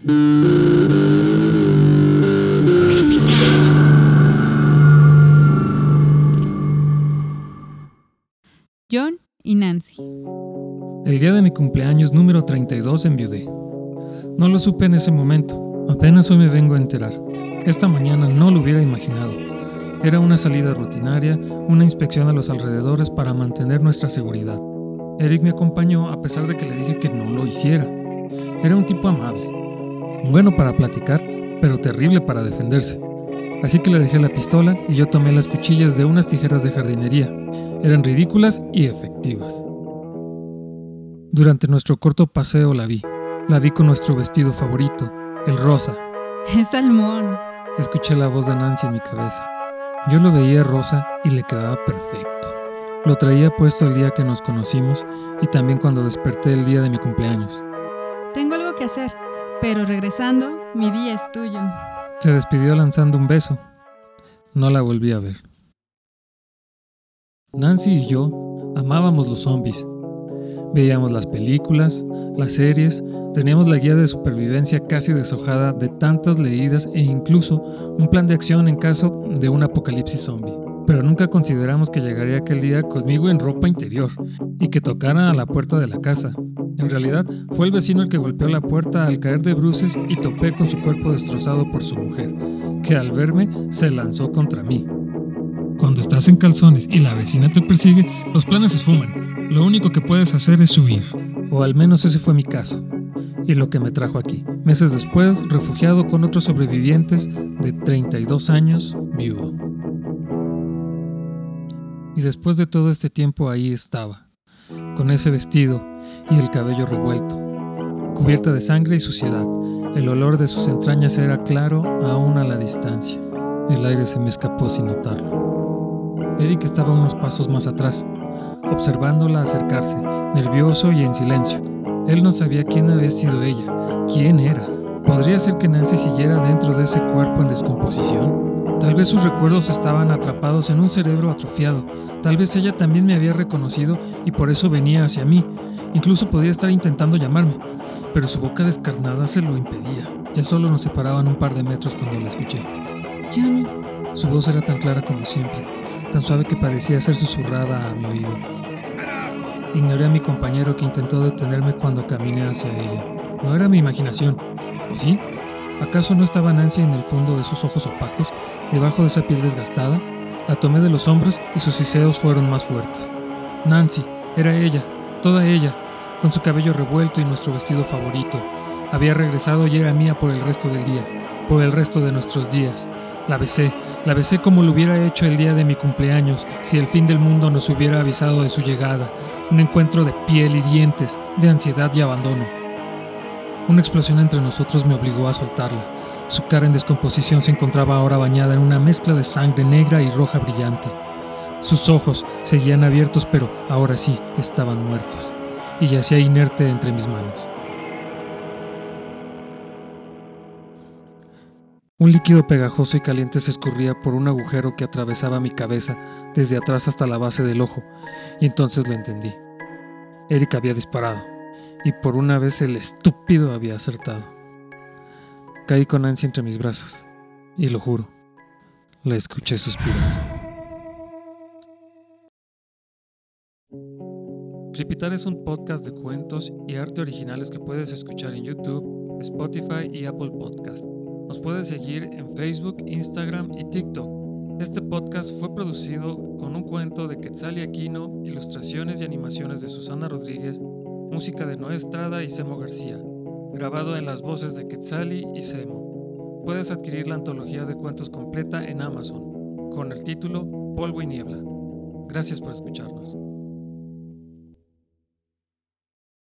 John y Nancy. El día de mi cumpleaños número 32 enviudé. No lo supe en ese momento, apenas hoy me vengo a enterar. Esta mañana no lo hubiera imaginado. Era una salida rutinaria, una inspección a los alrededores para mantener nuestra seguridad. Eric me acompañó a pesar de que le dije que no lo hiciera. Era un tipo amable, bueno para platicar, pero terrible para defenderse. Así que le dejé la pistola y yo tomé las cuchillas de unas tijeras de jardinería. Eran ridículas y efectivas. Durante nuestro corto paseo la vi. La vi con nuestro vestido favorito, el rosa. Es salmón. Escuché la voz de Nancy en mi cabeza. Yo lo veía rosa y le quedaba perfecto. Lo traía puesto el día que nos conocimos y también cuando desperté el día de mi cumpleaños. Tengo algo que hacer, pero regresando, mi día es tuyo. Se despidió lanzando un beso. No la volví a ver. Nancy y yo amábamos los zombies. Veíamos las películas, las series, teníamos la guía de supervivencia casi deshojada de tantas leídas e incluso un plan de acción en caso de un apocalipsis zombie. Pero nunca consideramos que llegaría aquel día conmigo en ropa interior y que tocara a la puerta de la casa. En realidad, fue el vecino el que golpeó la puerta al caer de bruces y topé con su cuerpo destrozado por su mujer, que al verme se lanzó contra mí. Cuando estás en calzones y la vecina te persigue, los planes se fuman. Lo único que puedes hacer es huir. O al menos ese fue mi caso. Y lo que me trajo aquí. Meses después, refugiado con otros sobrevivientes de 32 años, viudo. Y después de todo este tiempo ahí estaba, con ese vestido y el cabello revuelto, cubierta de sangre y suciedad. El olor de sus entrañas era claro aún a la distancia. El aire se me escapó sin notarlo. Eric estaba unos pasos más atrás, observándola acercarse, nervioso y en silencio. Él no sabía quién había sido ella, quién era. ¿Podría ser que Nancy siguiera dentro de ese cuerpo en descomposición? Tal vez sus recuerdos estaban atrapados en un cerebro atrofiado. Tal vez ella también me había reconocido y por eso venía hacia mí. Incluso podía estar intentando llamarme, pero su boca descarnada se lo impedía. Ya solo nos separaban un par de metros cuando la escuché. Johnny. Su voz era tan clara como siempre, tan suave que parecía ser susurrada a mi oído. Ignoré a mi compañero que intentó detenerme cuando caminé hacia ella. No era mi imaginación, ¿o sí? ¿Acaso no estaba Nancy en el fondo de sus ojos opacos, debajo de esa piel desgastada? La tomé de los hombros y sus siseos fueron más fuertes. Nancy, era ella, toda ella, con su cabello revuelto y nuestro vestido favorito. Había regresado y era mía por el resto del día, por el resto de nuestros días. La besé, la besé como lo hubiera hecho el día de mi cumpleaños, si el fin del mundo nos hubiera avisado de su llegada, un encuentro de piel y dientes, de ansiedad y abandono. Una explosión entre nosotros me obligó a soltarla. Su cara en descomposición se encontraba ahora bañada en una mezcla de sangre negra y roja brillante. Sus ojos seguían abiertos, pero ahora sí estaban muertos, y yacía inerte entre mis manos. Un líquido pegajoso y caliente se escurría por un agujero que atravesaba mi cabeza desde atrás hasta la base del ojo, y entonces lo entendí. Eric había disparado y por una vez el estúpido había acertado. Caí con Nancy entre mis brazos, y lo juro, la escuché suspirar. Crepitar es un podcast de cuentos y arte originales que puedes escuchar en YouTube, Spotify y Apple Podcast. Nos puedes seguir en Facebook, Instagram y TikTok. Este podcast fue producido con un cuento de Quetzal y Aquino, ilustraciones y animaciones de Susana Rodríguez música de Noé Estrada y Semo García, grabado en las voces de Quetzali y Semo. Puedes adquirir la antología de cuentos completa en Amazon, con el título Polvo y Niebla. Gracias por escucharnos.